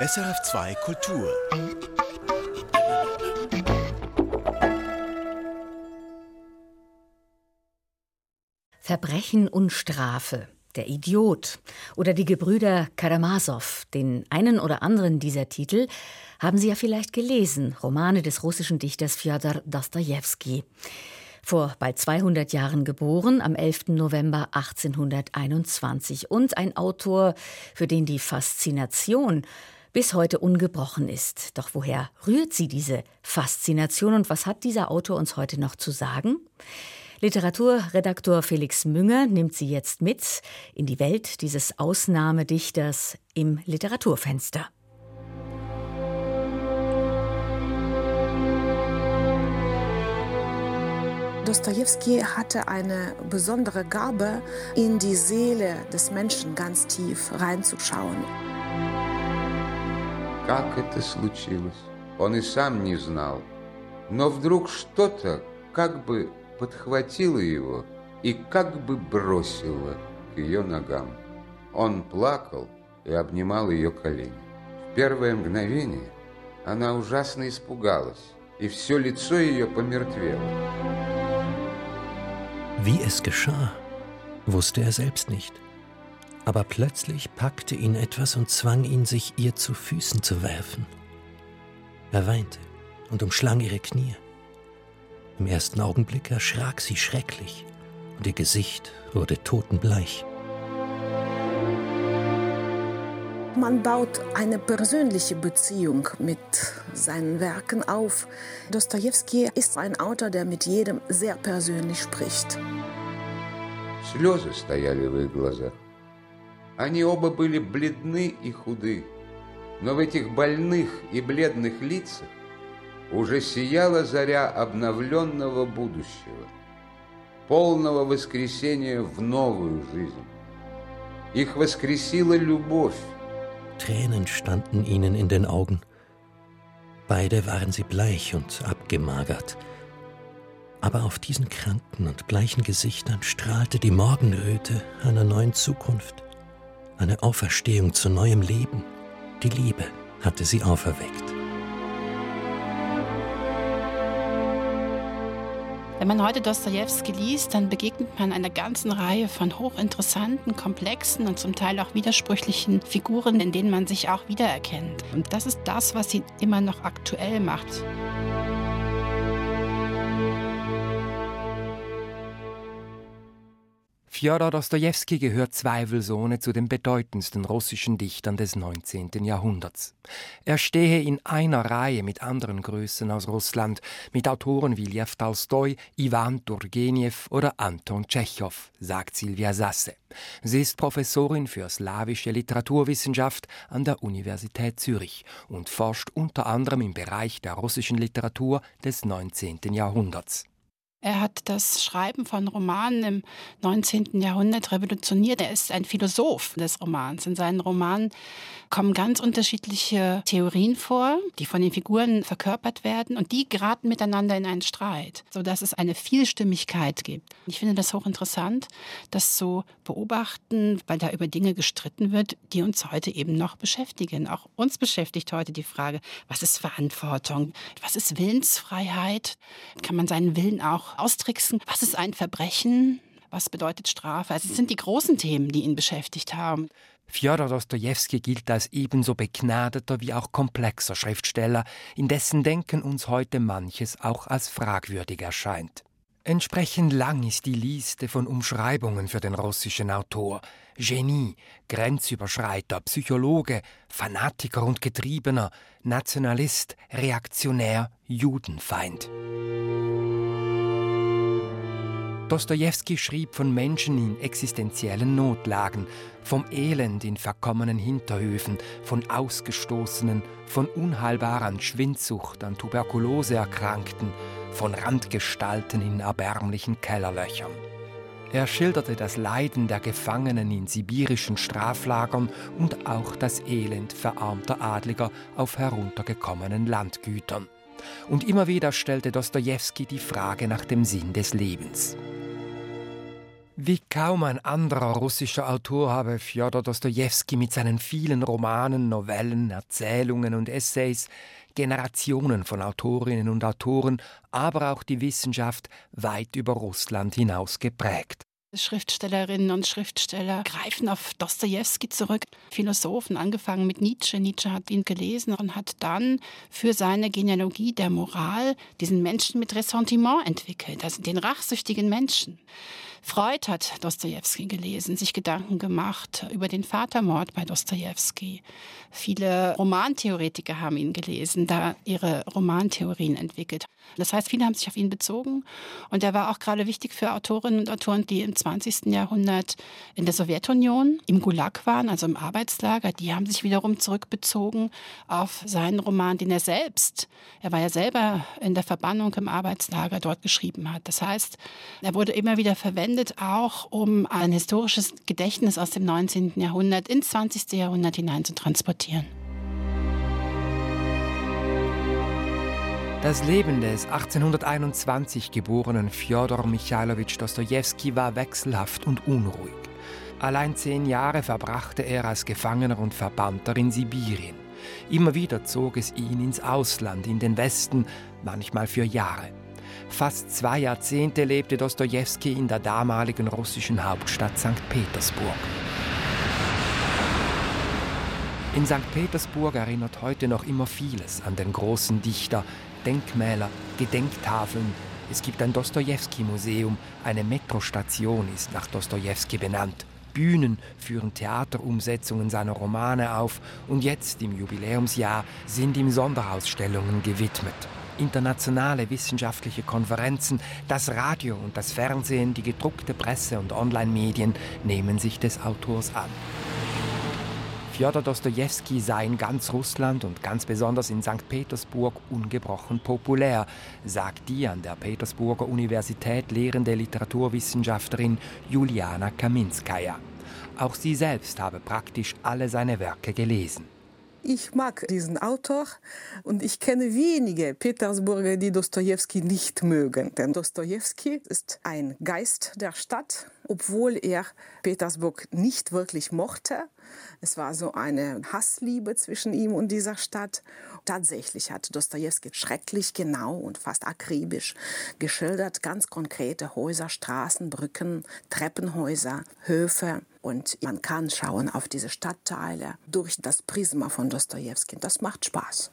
SRF2 Kultur. Verbrechen und Strafe. Der Idiot oder die Gebrüder Karamasow, den einen oder anderen dieser Titel haben Sie ja vielleicht gelesen, Romane des russischen Dichters Fjodor Dostojewski. Vor bald 200 Jahren geboren, am 11. November 1821 und ein Autor, für den die Faszination bis heute ungebrochen ist. Doch woher rührt sie diese Faszination und was hat dieser Autor uns heute noch zu sagen? Literaturredaktor Felix Münger nimmt sie jetzt mit in die Welt dieses Ausnahmedichters im Literaturfenster. Dostoevsky hatte eine besondere Gabe, in die Seele des Menschen ganz tief reinzuschauen. Как это случилось, он и сам не знал. Но вдруг что-то как бы подхватило его и как бы бросило к ее ногам. Он плакал и обнимал ее колени. В первое мгновение она ужасно испугалась, и все лицо ее помертвело. Wie es geschah, wusste er selbst nicht. Aber plötzlich packte ihn etwas und zwang ihn, sich ihr zu Füßen zu werfen. Er weinte und umschlang ihre Knie. Im ersten Augenblick erschrak sie schrecklich und ihr Gesicht wurde totenbleich. Man baut eine persönliche Beziehung mit seinen Werken auf. Dostoevsky ist ein Autor, der mit jedem sehr persönlich spricht. Слезы стояли в их глазах. Они оба были бледны и худы, но в этих больных и бледных лицах уже сияла заря обновленного будущего, полного воскресения в новую жизнь. Их воскресила любовь. Tränen standen ihnen in den Augen. Beide waren sie bleich und abgemagert. Aber auf diesen kranken und bleichen Gesichtern strahlte die Morgenröte einer neuen Zukunft, eine Auferstehung zu neuem Leben. Die Liebe hatte sie auferweckt. Wenn man heute Dostoevsky liest, dann begegnet man einer ganzen Reihe von hochinteressanten, komplexen und zum Teil auch widersprüchlichen Figuren, in denen man sich auch wiedererkennt. Und das ist das, was ihn immer noch aktuell macht. Fjodor Dostojewski gehört zweifelsohne zu den bedeutendsten russischen Dichtern des 19. Jahrhunderts. Er stehe in einer Reihe mit anderen Größen aus Russland, mit Autoren wie Lev Tolstoi, Iwan Turgenev oder Anton Tschechow, sagt Silvia Sasse. Sie ist Professorin für slawische Literaturwissenschaft an der Universität Zürich und forscht unter anderem im Bereich der russischen Literatur des 19. Jahrhunderts. Er hat das Schreiben von Romanen im 19. Jahrhundert revolutioniert. Er ist ein Philosoph des Romans. In seinen Romanen kommen ganz unterschiedliche Theorien vor, die von den Figuren verkörpert werden und die geraten miteinander in einen Streit, sodass es eine Vielstimmigkeit gibt. Ich finde das hochinteressant, das zu beobachten, weil da über Dinge gestritten wird, die uns heute eben noch beschäftigen. Auch uns beschäftigt heute die Frage, was ist Verantwortung? Was ist Willensfreiheit? Kann man seinen Willen auch austricksen. Was ist ein Verbrechen? Was bedeutet Strafe? Also es sind die großen Themen, die ihn beschäftigt haben. Fjodor Dostojewski gilt als ebenso begnadeter wie auch komplexer Schriftsteller, in dessen Denken uns heute manches auch als fragwürdig erscheint. Entsprechend lang ist die Liste von Umschreibungen für den russischen Autor. Genie, Grenzüberschreiter, Psychologe, Fanatiker und Getriebener, Nationalist, Reaktionär, Judenfeind. Dostojewski schrieb von Menschen in existenziellen Notlagen, vom Elend in verkommenen Hinterhöfen, von Ausgestoßenen, von unheilbar an Schwindsucht, an Tuberkulose Erkrankten, von Randgestalten in erbärmlichen Kellerlöchern. Er schilderte das Leiden der Gefangenen in sibirischen Straflagern und auch das Elend verarmter Adliger auf heruntergekommenen Landgütern. Und immer wieder stellte Dostojewski die Frage nach dem Sinn des Lebens. Wie kaum ein anderer russischer Autor habe Fjodor Dostojewski mit seinen vielen Romanen, Novellen, Erzählungen und Essays Generationen von Autorinnen und Autoren, aber auch die Wissenschaft weit über Russland hinaus geprägt. Schriftstellerinnen und Schriftsteller greifen auf Dostoevsky zurück. Philosophen, angefangen mit Nietzsche. Nietzsche hat ihn gelesen und hat dann für seine Genealogie der Moral diesen Menschen mit Ressentiment entwickelt, also den rachsüchtigen Menschen. Freud hat Dostoevsky gelesen, sich Gedanken gemacht über den Vatermord bei Dostoevsky. Viele Romantheoretiker haben ihn gelesen, da ihre Romantheorien entwickelt. Das heißt, viele haben sich auf ihn bezogen und er war auch gerade wichtig für Autorinnen und Autoren, die im 20. Jahrhundert in der Sowjetunion im Gulag waren, also im Arbeitslager. Die haben sich wiederum zurückbezogen auf seinen Roman, den er selbst, er war ja selber in der Verbannung im Arbeitslager dort geschrieben hat. Das heißt, er wurde immer wieder verwendet, auch um ein historisches Gedächtnis aus dem 19. Jahrhundert ins 20. Jahrhundert hinein zu transportieren. Das Leben des 1821 geborenen Fjodor Michailowitsch Dostojewski war wechselhaft und unruhig. Allein zehn Jahre verbrachte er als Gefangener und Verbannter in Sibirien. Immer wieder zog es ihn ins Ausland, in den Westen, manchmal für Jahre. Fast zwei Jahrzehnte lebte Dostojewski in der damaligen russischen Hauptstadt St. Petersburg. In St. Petersburg erinnert heute noch immer vieles an den großen Dichter, Denkmäler, Gedenktafeln. Es gibt ein Dostojewski-Museum, eine Metrostation ist nach Dostojewski benannt. Bühnen führen Theaterumsetzungen seiner Romane auf und jetzt im Jubiläumsjahr sind ihm Sonderausstellungen gewidmet. Internationale wissenschaftliche Konferenzen, das Radio und das Fernsehen, die gedruckte Presse und Online-Medien nehmen sich des Autors an. Fjodor Dostojewski sei in ganz Russland und ganz besonders in St. Petersburg ungebrochen populär, sagt die an der Petersburger Universität lehrende Literaturwissenschaftlerin Juliana Kaminskaya. Auch sie selbst habe praktisch alle seine Werke gelesen. Ich mag diesen Autor und ich kenne wenige Petersburger, die Dostoevsky nicht mögen. Denn Dostoevsky ist ein Geist der Stadt, obwohl er Petersburg nicht wirklich mochte. Es war so eine Hassliebe zwischen ihm und dieser Stadt. Tatsächlich hat Dostoevsky schrecklich genau und fast akribisch geschildert, ganz konkrete Häuser, Straßen, Brücken, Treppenhäuser, Höfe. Und man kann schauen auf diese Stadtteile durch das Prisma von Dostoevsky. Das macht Spaß.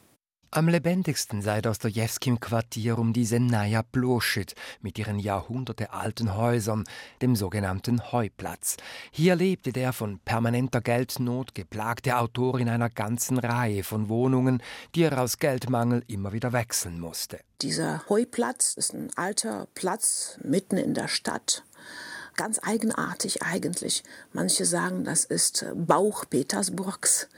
Am lebendigsten sei Dostojewski im Quartier um die Senaya Ploschit mit ihren jahrhundertealten Häusern, dem sogenannten Heuplatz. Hier lebte der von permanenter Geldnot geplagte Autor in einer ganzen Reihe von Wohnungen, die er aus Geldmangel immer wieder wechseln musste. Dieser Heuplatz ist ein alter Platz mitten in der Stadt ganz eigenartig eigentlich. Manche sagen, das ist Bauch Petersburgs,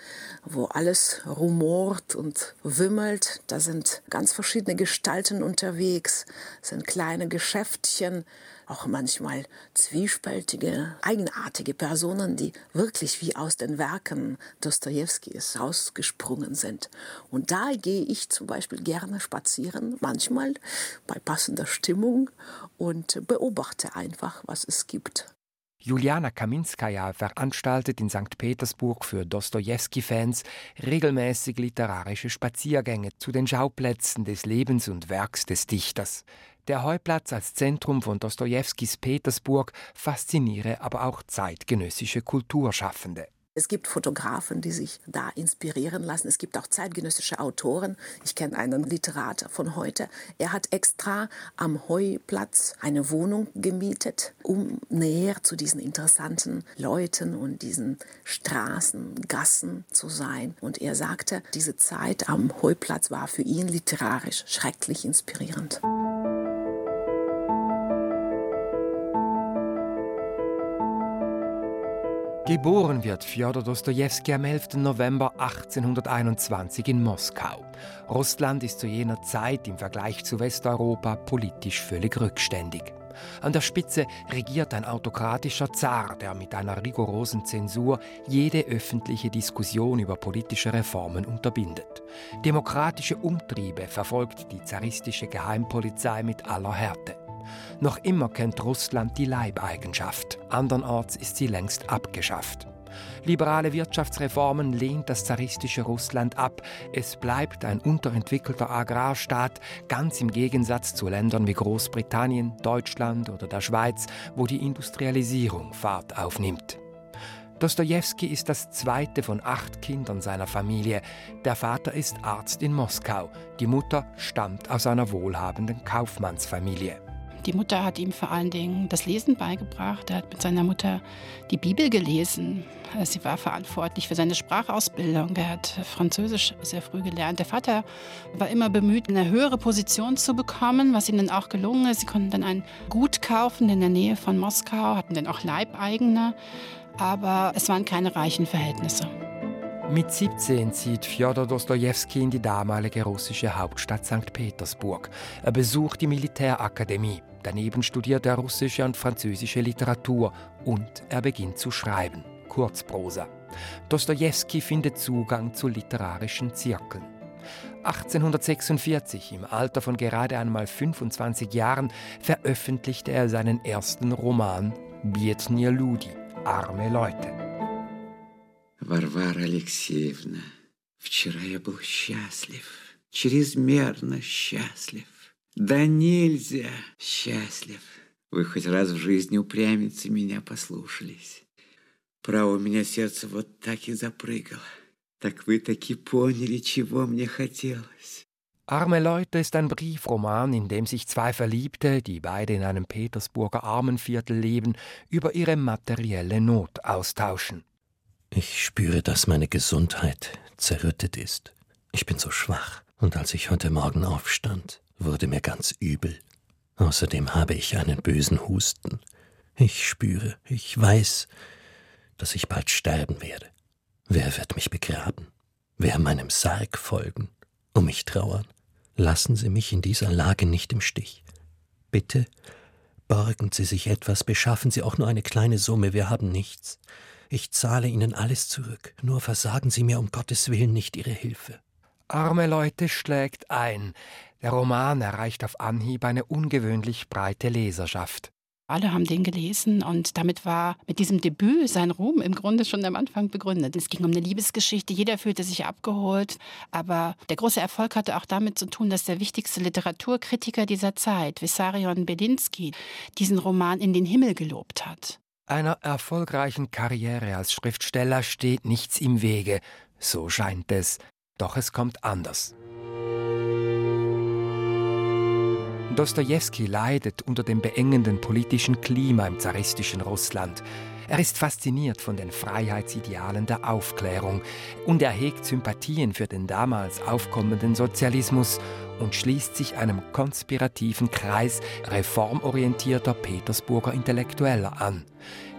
wo alles rumort und wimmelt. Da sind ganz verschiedene Gestalten unterwegs, sind kleine Geschäftchen, auch manchmal zwiespältige, eigenartige Personen, die wirklich wie aus den Werken Dostojewskis rausgesprungen sind. Und da gehe ich zum Beispiel gerne spazieren, manchmal bei passender Stimmung und beobachte einfach, was es gibt. Juliana Kaminskaya veranstaltet in St. Petersburg für Dostojewski-Fans regelmäßig literarische Spaziergänge zu den Schauplätzen des Lebens und Werks des Dichters. Der Heuplatz als Zentrum von Dostojewskis Petersburg fasziniere aber auch zeitgenössische Kulturschaffende. Es gibt Fotografen, die sich da inspirieren lassen. Es gibt auch zeitgenössische Autoren. Ich kenne einen Literat von heute. Er hat extra am Heuplatz eine Wohnung gemietet, um näher zu diesen interessanten Leuten und diesen Straßen, Gassen zu sein. Und er sagte, diese Zeit am Heuplatz war für ihn literarisch schrecklich inspirierend. Geboren wird Fjodor Dostojewski am 11. November 1821 in Moskau. Russland ist zu jener Zeit im Vergleich zu Westeuropa politisch völlig rückständig. An der Spitze regiert ein autokratischer Zar, der mit einer rigorosen Zensur jede öffentliche Diskussion über politische Reformen unterbindet. Demokratische Umtriebe verfolgt die zaristische Geheimpolizei mit aller Härte. Noch immer kennt Russland die Leibeigenschaft, andernorts ist sie längst abgeschafft. Liberale Wirtschaftsreformen lehnt das zaristische Russland ab. Es bleibt ein unterentwickelter Agrarstaat, ganz im Gegensatz zu Ländern wie Großbritannien, Deutschland oder der Schweiz, wo die Industrialisierung Fahrt aufnimmt. Dostoevsky ist das zweite von acht Kindern seiner Familie. Der Vater ist Arzt in Moskau. Die Mutter stammt aus einer wohlhabenden Kaufmannsfamilie. Die Mutter hat ihm vor allen Dingen das Lesen beigebracht. Er hat mit seiner Mutter die Bibel gelesen. Sie war verantwortlich für seine Sprachausbildung. Er hat Französisch sehr früh gelernt. Der Vater war immer bemüht, eine höhere Position zu bekommen, was ihm dann auch gelungen ist. Sie konnten dann ein Gut kaufen in der Nähe von Moskau, hatten dann auch Leibeigene aber es waren keine reichen Verhältnisse. Mit 17 zieht Fjodor Dostojewski in die damalige russische Hauptstadt St. Petersburg. Er besucht die Militärakademie. Daneben studiert er russische und französische Literatur und er beginnt zu schreiben, Kurzprosa. Dostojewski findet Zugang zu literarischen Zirkeln. 1846, im Alter von gerade einmal 25 Jahren, veröffentlichte er seinen ersten Roman Bietnir Ludi, Arme Leute. Варвара Алексеевна, вчера я был счастлив, чрезмерно счастлив. Да нельзя счастлив. Вы хоть раз в жизни упрямиться меня послушались. Право, у меня сердце вот так и запрыгало. Так вы таки поняли, чего мне хотелось. Arme Leute ist ein Briefroman, in dem sich zwei Verliebte, die beide in einem Petersburger Armenviertel leben, über ihre materielle Not austauschen. Ich spüre, dass meine Gesundheit zerrüttet ist. Ich bin so schwach, und als ich heute Morgen aufstand, wurde mir ganz übel. Außerdem habe ich einen bösen Husten. Ich spüre, ich weiß, dass ich bald sterben werde. Wer wird mich begraben? Wer meinem Sarg folgen, um mich trauern? Lassen Sie mich in dieser Lage nicht im Stich. Bitte borgen Sie sich etwas, beschaffen Sie auch nur eine kleine Summe, wir haben nichts. Ich zahle Ihnen alles zurück, nur versagen Sie mir um Gottes Willen nicht Ihre Hilfe. Arme Leute schlägt ein. Der Roman erreicht auf Anhieb eine ungewöhnlich breite Leserschaft. Alle haben den gelesen und damit war mit diesem Debüt sein Ruhm im Grunde schon am Anfang begründet. Es ging um eine Liebesgeschichte, jeder fühlte sich abgeholt, aber der große Erfolg hatte auch damit zu tun, dass der wichtigste Literaturkritiker dieser Zeit, Vissarion Belinsky, diesen Roman in den Himmel gelobt hat. Einer erfolgreichen Karriere als Schriftsteller steht nichts im Wege, so scheint es, doch es kommt anders. Dostoevsky leidet unter dem beengenden politischen Klima im zaristischen Russland. Er ist fasziniert von den Freiheitsidealen der Aufklärung und er hegt Sympathien für den damals aufkommenden Sozialismus und schließt sich einem konspirativen Kreis reformorientierter Petersburger Intellektueller an.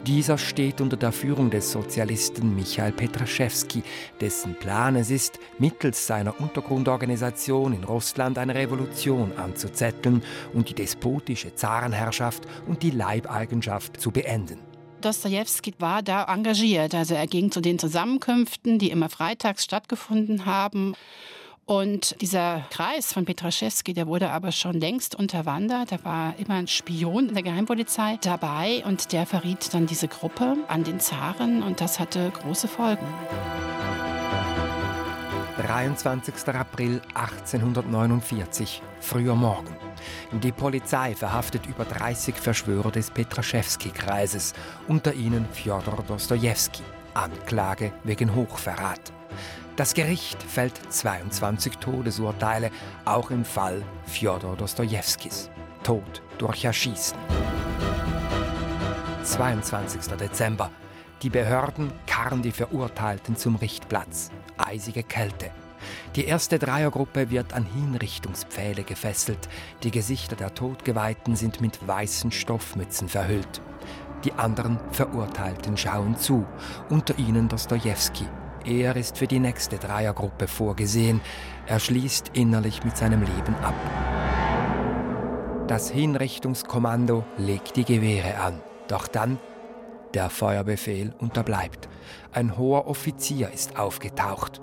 Dieser steht unter der Führung des Sozialisten Michael Petraschewski, dessen Plan es ist, mittels seiner Untergrundorganisation in Russland eine Revolution anzuzetteln und die despotische Zarenherrschaft und die Leibeigenschaft zu beenden. Dostoevsky war da engagiert. Also er ging zu den Zusammenkünften, die immer freitags stattgefunden haben. Und dieser Kreis von Petraschewski, der wurde aber schon längst unterwandert. Da war immer ein Spion in der Geheimpolizei dabei und der verriet dann diese Gruppe an den Zaren und das hatte große Folgen. 23. April 1849, früher Morgen. Die Polizei verhaftet über 30 Verschwörer des Petraschewski-Kreises, unter ihnen Fjodor Dostojewski. Anklage wegen Hochverrat. Das Gericht fällt 22 Todesurteile, auch im Fall Fjodor Dostojewskis. Tod durch Erschießen. 22. Dezember. Die Behörden karren die Verurteilten zum Richtplatz. Eisige Kälte. Die erste Dreiergruppe wird an Hinrichtungspfähle gefesselt. Die Gesichter der Todgeweihten sind mit weißen Stoffmützen verhüllt. Die anderen Verurteilten schauen zu, unter ihnen Dostojewski, er ist für die nächste Dreiergruppe vorgesehen. Er schließt innerlich mit seinem Leben ab. Das Hinrichtungskommando legt die Gewehre an. Doch dann der Feuerbefehl unterbleibt. Ein hoher Offizier ist aufgetaucht.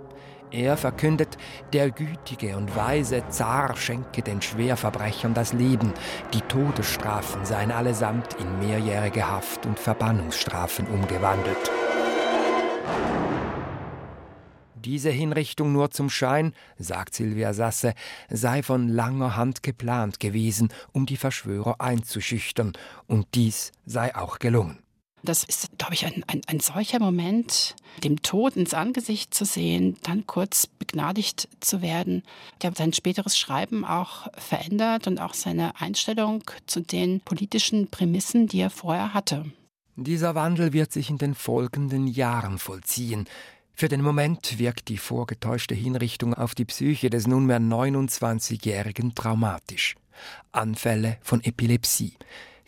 Er verkündet, der gütige und weise Zar schenke den Schwerverbrechern das Leben, die Todesstrafen seien allesamt in mehrjährige Haft und Verbannungsstrafen umgewandelt. Diese Hinrichtung nur zum Schein, sagt Silvia Sasse, sei von langer Hand geplant gewesen, um die Verschwörer einzuschüchtern, und dies sei auch gelungen. Das ist, glaube ich, ein, ein, ein solcher Moment, dem Tod ins Angesicht zu sehen, dann kurz begnadigt zu werden, der sein späteres Schreiben auch verändert und auch seine Einstellung zu den politischen Prämissen, die er vorher hatte. Dieser Wandel wird sich in den folgenden Jahren vollziehen. Für den Moment wirkt die vorgetäuschte Hinrichtung auf die Psyche des nunmehr 29-Jährigen traumatisch. Anfälle von Epilepsie.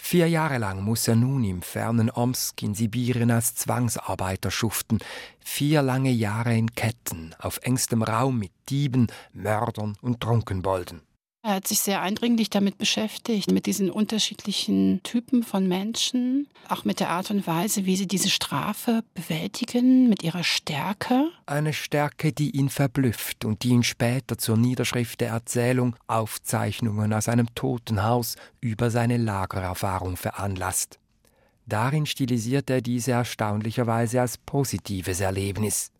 Vier Jahre lang muss er nun im fernen Omsk in Sibirien als Zwangsarbeiter schuften. Vier lange Jahre in Ketten, auf engstem Raum mit Dieben, Mördern und Trunkenbolden. Er hat sich sehr eindringlich damit beschäftigt, mit diesen unterschiedlichen Typen von Menschen, auch mit der Art und Weise, wie sie diese Strafe bewältigen, mit ihrer Stärke. Eine Stärke, die ihn verblüfft und die ihn später zur Niederschrift der Erzählung Aufzeichnungen aus einem Totenhaus über seine Lagererfahrung veranlasst. Darin stilisiert er diese erstaunlicherweise als positives Erlebnis.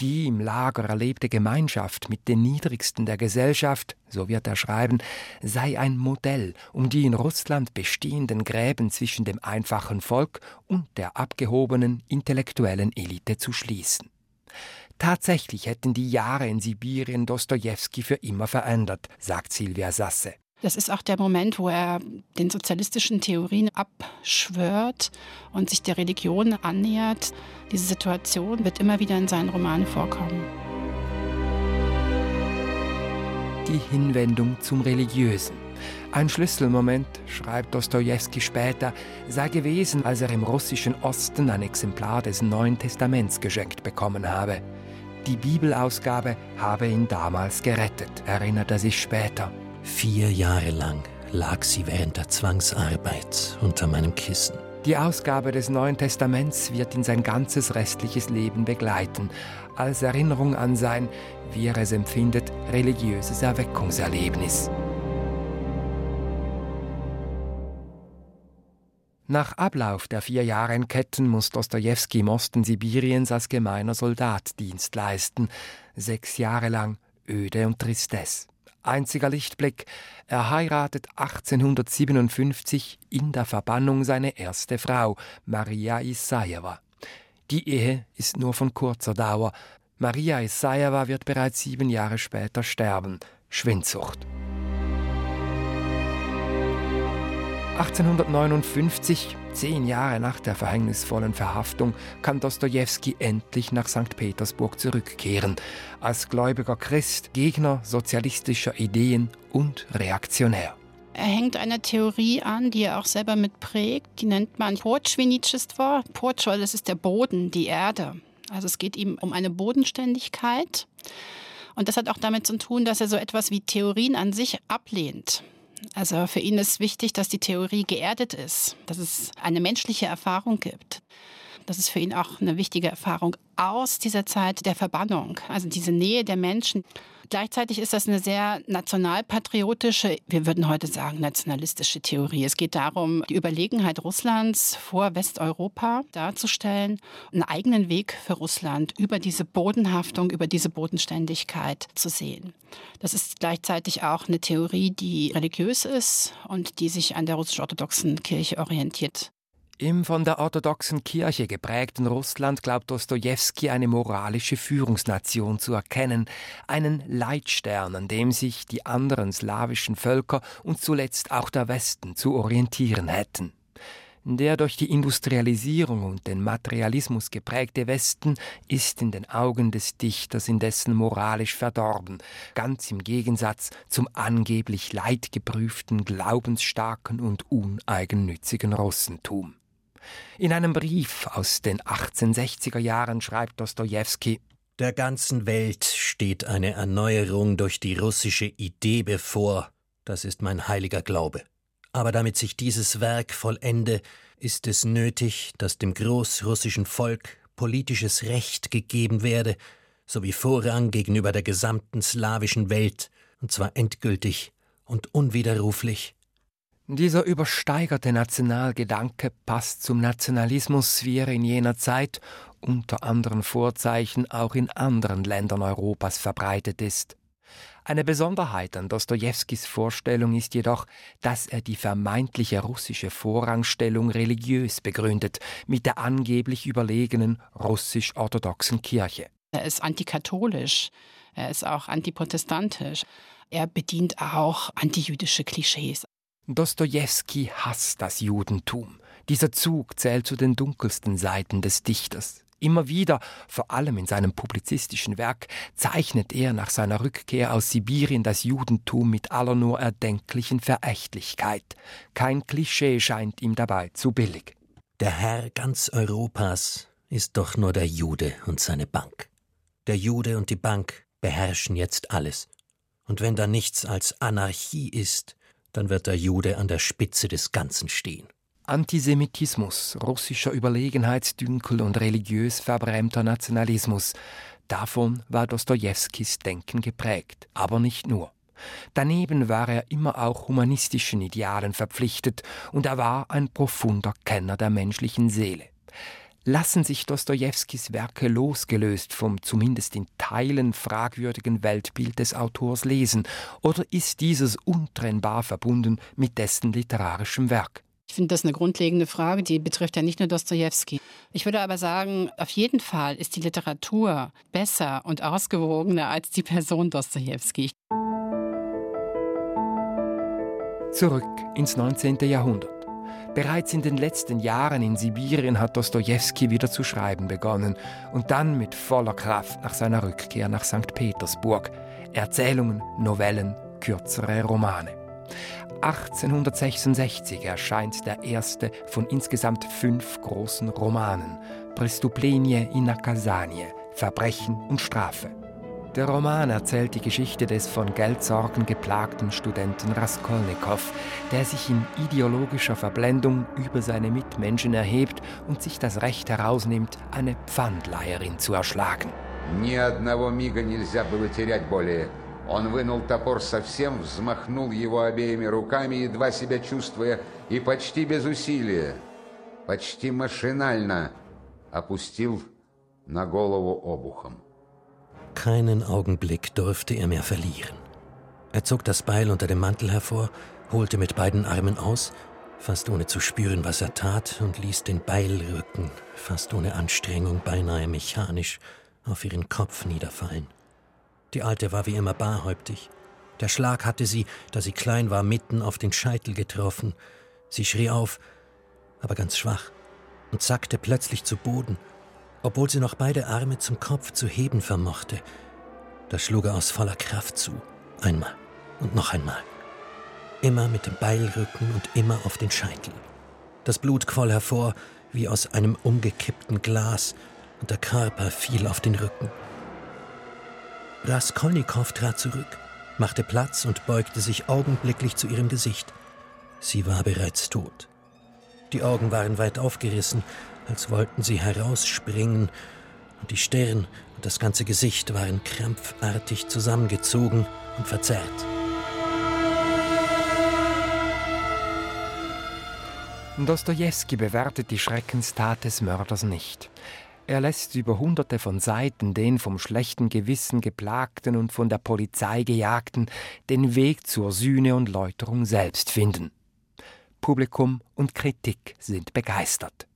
Die im Lager erlebte Gemeinschaft mit den Niedrigsten der Gesellschaft, so wird er schreiben, sei ein Modell, um die in Russland bestehenden Gräben zwischen dem einfachen Volk und der abgehobenen intellektuellen Elite zu schließen. Tatsächlich hätten die Jahre in Sibirien Dostojewski für immer verändert, sagt Silvia Sasse. Das ist auch der Moment, wo er den sozialistischen Theorien abschwört und sich der Religion annähert. Diese Situation wird immer wieder in seinen Romanen vorkommen. Die Hinwendung zum Religiösen. Ein Schlüsselmoment, schreibt Dostojewski später, sei gewesen, als er im russischen Osten ein Exemplar des Neuen Testaments geschenkt bekommen habe. Die Bibelausgabe habe ihn damals gerettet, erinnert er sich später. Vier Jahre lang lag sie während der Zwangsarbeit unter meinem Kissen. Die Ausgabe des Neuen Testaments wird ihn sein ganzes restliches Leben begleiten, als Erinnerung an sein, wie er es empfindet, religiöses Erweckungserlebnis. Nach Ablauf der vier Jahre in Ketten muss Dostojewski im Osten Sibiriens als gemeiner Soldat Dienst leisten. Sechs Jahre lang Öde und Tristesse einziger Lichtblick. Er heiratet 1857 in der Verbannung seine erste Frau, Maria Isajewa. Die Ehe ist nur von kurzer Dauer. Maria Isajewa wird bereits sieben Jahre später sterben. Schwindsucht. 1859, zehn Jahre nach der verhängnisvollen Verhaftung, kann Dostojewski endlich nach St. Petersburg zurückkehren, als gläubiger Christ, Gegner sozialistischer Ideen und Reaktionär. Er hängt einer Theorie an, die er auch selber mitprägt. Die nennt man Portschwinitschestvo. Portschol, das ist der Boden, die Erde. Also es geht ihm um eine Bodenständigkeit. Und das hat auch damit zu tun, dass er so etwas wie Theorien an sich ablehnt. Also für ihn ist wichtig, dass die Theorie geerdet ist, dass es eine menschliche Erfahrung gibt. Das ist für ihn auch eine wichtige Erfahrung aus dieser Zeit der Verbannung, also diese Nähe der Menschen. Gleichzeitig ist das eine sehr nationalpatriotische, wir würden heute sagen nationalistische Theorie. Es geht darum, die Überlegenheit Russlands vor Westeuropa darzustellen, einen eigenen Weg für Russland über diese Bodenhaftung, über diese Bodenständigkeit zu sehen. Das ist gleichzeitig auch eine Theorie, die religiös ist und die sich an der russisch-orthodoxen Kirche orientiert. Im von der orthodoxen Kirche geprägten Russland glaubt Dostojewski eine moralische Führungsnation zu erkennen, einen Leitstern, an dem sich die anderen slawischen Völker und zuletzt auch der Westen zu orientieren hätten. Der durch die Industrialisierung und den Materialismus geprägte Westen ist in den Augen des Dichters indessen moralisch verdorben, ganz im Gegensatz zum angeblich leidgeprüften, glaubensstarken und uneigennützigen Russentum. In einem Brief aus den 1860er Jahren schreibt Dostojewski Der ganzen Welt steht eine Erneuerung durch die russische Idee bevor, das ist mein heiliger Glaube. Aber damit sich dieses Werk vollende, ist es nötig, dass dem großrussischen Volk politisches Recht gegeben werde, sowie Vorrang gegenüber der gesamten slawischen Welt, und zwar endgültig und unwiderruflich. Dieser übersteigerte Nationalgedanke passt zum Nationalismus, wie er in jener Zeit unter anderen Vorzeichen auch in anderen Ländern Europas verbreitet ist. Eine Besonderheit an Dostojewskis Vorstellung ist jedoch, dass er die vermeintliche russische Vorrangstellung religiös begründet, mit der angeblich überlegenen russisch-orthodoxen Kirche. Er ist antikatholisch, er ist auch antiprotestantisch. Er bedient auch antijüdische Klischees. Dostojewski hasst das Judentum. Dieser Zug zählt zu den dunkelsten Seiten des Dichters. Immer wieder, vor allem in seinem publizistischen Werk, zeichnet er nach seiner Rückkehr aus Sibirien das Judentum mit aller nur erdenklichen Verächtlichkeit. Kein Klischee scheint ihm dabei zu billig. Der Herr ganz Europas ist doch nur der Jude und seine Bank. Der Jude und die Bank beherrschen jetzt alles. Und wenn da nichts als Anarchie ist, dann wird der Jude an der Spitze des Ganzen stehen. Antisemitismus, russischer Überlegenheitsdünkel und religiös verbrämter Nationalismus. Davon war Dostojewskis Denken geprägt, aber nicht nur. Daneben war er immer auch humanistischen Idealen verpflichtet und er war ein profunder Kenner der menschlichen Seele. Lassen sich Dostojewskis Werke losgelöst vom zumindest in Teilen fragwürdigen Weltbild des Autors lesen, oder ist dieses untrennbar verbunden mit dessen literarischem Werk? Ich finde das eine grundlegende Frage, die betrifft ja nicht nur Dostoevsky. Ich würde aber sagen, auf jeden Fall ist die Literatur besser und ausgewogener als die Person Dostoevsky. Zurück ins 19. Jahrhundert. Bereits in den letzten Jahren in Sibirien hat Dostoevsky wieder zu schreiben begonnen und dann mit voller Kraft nach seiner Rückkehr nach St. Petersburg. Erzählungen, Novellen, kürzere Romane. 1866 erscheint der erste von insgesamt fünf großen Romanen, Prestuplenie in Nakasanie, Verbrechen und Strafe. Der Roman erzählt die Geschichte des von Geldsorgen geplagten Studenten Raskolnikow, der sich in ideologischer Verblendung über seine Mitmenschen erhebt und sich das Recht herausnimmt, eine Pfandleiherin zu erschlagen. Ни одного мига нельзя было терять более. Он вынул топор совсем, взмахнул его обеими руками, едва себя чувствуя, и почти без усилия, почти машинально опустил на голову обухом. Keinen Augenblick durfte er mehr verlieren. Er zog das Beil unter dem Mantel hervor, holte mit beiden Armen aus, fast ohne zu spüren, was er tat, und ließ den Beilrücken, fast ohne Anstrengung, beinahe mechanisch, auf ihren Kopf niederfallen. Die Alte war wie immer barhäuptig. Der Schlag hatte sie, da sie klein war, mitten auf den Scheitel getroffen. Sie schrie auf, aber ganz schwach, und sackte plötzlich zu Boden, obwohl sie noch beide Arme zum Kopf zu heben vermochte. Da schlug er aus voller Kraft zu, einmal und noch einmal. Immer mit dem Beilrücken und immer auf den Scheitel. Das Blut quoll hervor wie aus einem umgekippten Glas, und der Körper fiel auf den Rücken. Raskolnikow trat zurück, machte Platz und beugte sich augenblicklich zu ihrem Gesicht. Sie war bereits tot. Die Augen waren weit aufgerissen, als wollten sie herausspringen, und die Stirn und das ganze Gesicht waren krampfartig zusammengezogen und verzerrt. Dostojewski bewertet die Schreckenstat des Mörders nicht. Er lässt über hunderte von Seiten den vom schlechten Gewissen geplagten und von der Polizei gejagten den Weg zur Sühne und Läuterung selbst finden. Publikum und Kritik sind begeistert.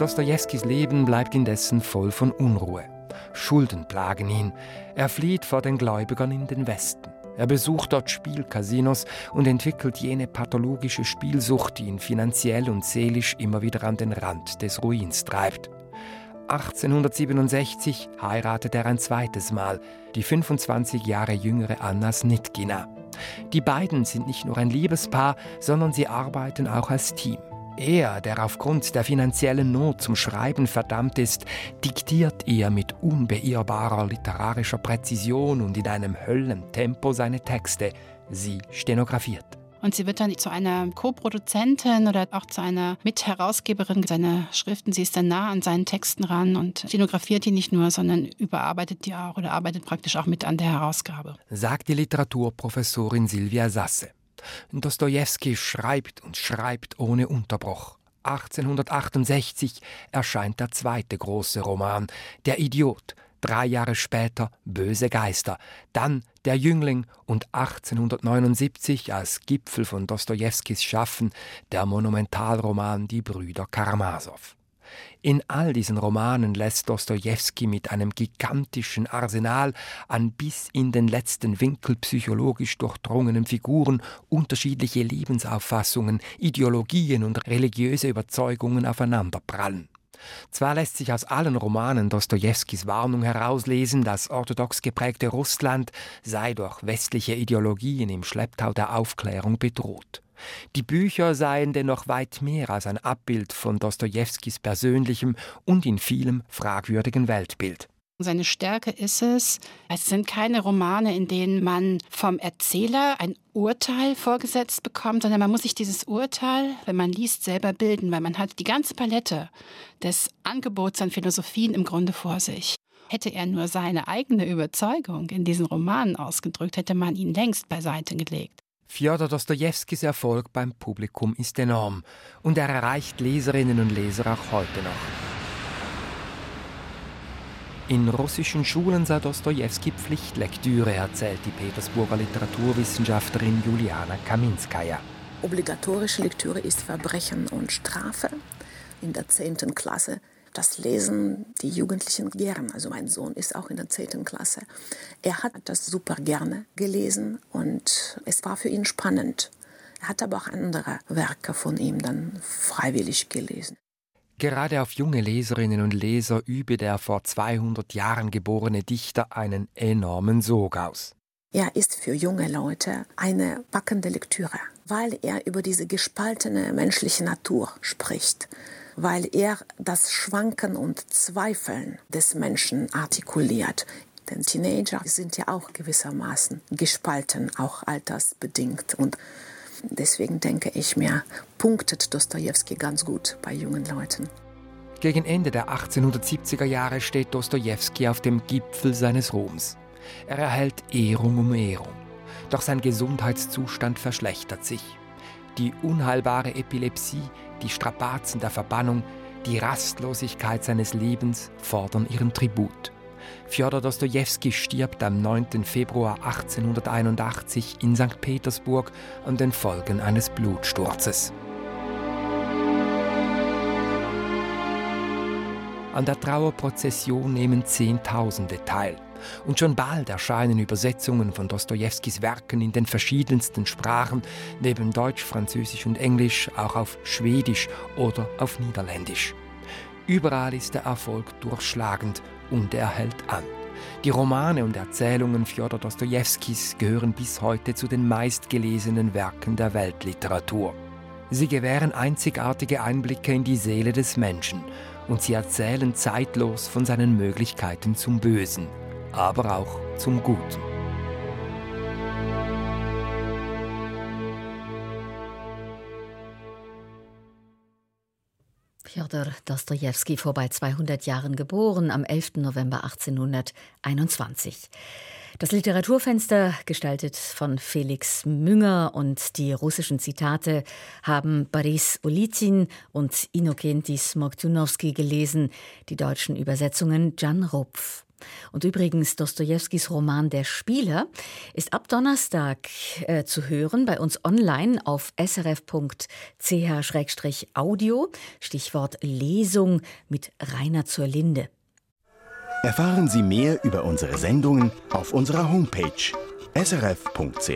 Dostojewskis Leben bleibt indessen voll von Unruhe. Schulden plagen ihn. Er flieht vor den Gläubigern in den Westen. Er besucht dort Spielcasinos und entwickelt jene pathologische Spielsucht, die ihn finanziell und seelisch immer wieder an den Rand des Ruins treibt. 1867 heiratet er ein zweites Mal, die 25 Jahre jüngere Anna Snitkina. Die beiden sind nicht nur ein Liebespaar, sondern sie arbeiten auch als Team. Er, der aufgrund der finanziellen Not zum Schreiben verdammt ist, diktiert ihr mit unbeirrbarer literarischer Präzision und in einem Höllentempo seine Texte. Sie stenografiert. Und sie wird dann zu einer Co-Produzentin oder auch zu einer Mitherausgeberin seiner Schriften. Sie ist dann nah an seinen Texten ran und stenografiert die nicht nur, sondern überarbeitet die auch oder arbeitet praktisch auch mit an der Herausgabe. Sagt die Literaturprofessorin Silvia Sasse. Dostoevsky schreibt und schreibt ohne Unterbruch. 1868 erscheint der zweite große Roman, Der Idiot, drei Jahre später Böse Geister, dann Der Jüngling und 1879 als Gipfel von Dostojewskis Schaffen der Monumentalroman Die Brüder Karamasow. In all diesen Romanen lässt Dostojewski mit einem gigantischen Arsenal an bis in den letzten Winkel psychologisch durchdrungenen Figuren unterschiedliche Lebensauffassungen, Ideologien und religiöse Überzeugungen aufeinanderprallen. Zwar lässt sich aus allen Romanen Dostojewskis Warnung herauslesen, das orthodox geprägte Russland sei durch westliche Ideologien im Schlepptau der Aufklärung bedroht. Die Bücher seien dennoch weit mehr als ein Abbild von Dostojewskis persönlichem und in vielem fragwürdigen Weltbild. Seine Stärke ist es, es sind keine Romane, in denen man vom Erzähler ein Urteil vorgesetzt bekommt, sondern man muss sich dieses Urteil, wenn man liest, selber bilden, weil man hat die ganze Palette des Angebots an Philosophien im Grunde vor sich. Hätte er nur seine eigene Überzeugung in diesen Romanen ausgedrückt, hätte man ihn längst beiseite gelegt. Fjodor Dostojewskis Erfolg beim Publikum ist enorm und er erreicht Leserinnen und Leser auch heute noch. In russischen Schulen sei Dostojewski Pflichtlektüre, erzählt die Petersburger Literaturwissenschaftlerin Juliana Kaminskaya. Obligatorische Lektüre ist Verbrechen und Strafe. In der 10. Klasse das lesen die Jugendlichen gern. Also mein Sohn ist auch in der 10. Klasse. Er hat das super gerne gelesen und es war für ihn spannend. Er hat aber auch andere Werke von ihm dann freiwillig gelesen. Gerade auf junge Leserinnen und Leser übe der vor 200 Jahren geborene Dichter einen enormen Sog aus. Er ist für junge Leute eine packende Lektüre, weil er über diese gespaltene menschliche Natur spricht, weil er das Schwanken und Zweifeln des Menschen artikuliert. Denn Teenager sind ja auch gewissermaßen gespalten, auch altersbedingt. Und Deswegen denke ich mir, punktet Dostoevsky ganz gut bei jungen Leuten. Gegen Ende der 1870er Jahre steht Dostoevsky auf dem Gipfel seines Ruhms. Er erhält Ehrung um Ehrung. Doch sein Gesundheitszustand verschlechtert sich. Die unheilbare Epilepsie, die Strapazen der Verbannung, die Rastlosigkeit seines Lebens fordern ihren Tribut. Fjodor Dostojewski stirbt am 9. Februar 1881 in St. Petersburg an den Folgen eines Blutsturzes. An der Trauerprozession nehmen Zehntausende teil. Und schon bald erscheinen Übersetzungen von Dostojewskis Werken in den verschiedensten Sprachen, neben Deutsch, Französisch und Englisch auch auf Schwedisch oder auf Niederländisch. Überall ist der Erfolg durchschlagend und er hält an. Die Romane und Erzählungen Fjodor Dostojewskis gehören bis heute zu den meistgelesenen Werken der Weltliteratur. Sie gewähren einzigartige Einblicke in die Seele des Menschen und sie erzählen zeitlos von seinen Möglichkeiten zum Bösen, aber auch zum Guten. Fjodor Dostojewski vor bei 200 Jahren geboren, am 11. November 1821. Das Literaturfenster, gestaltet von Felix Münger und die russischen Zitate haben Boris Ulizin und Inokentis Moktunowski gelesen, die deutschen Übersetzungen Jan Rupf. Und übrigens, Dostojewskis Roman Der Spieler ist ab Donnerstag äh, zu hören bei uns online auf srf.ch-audio, Stichwort Lesung mit Rainer zur Linde. Erfahren Sie mehr über unsere Sendungen auf unserer Homepage srf.ch-kultur.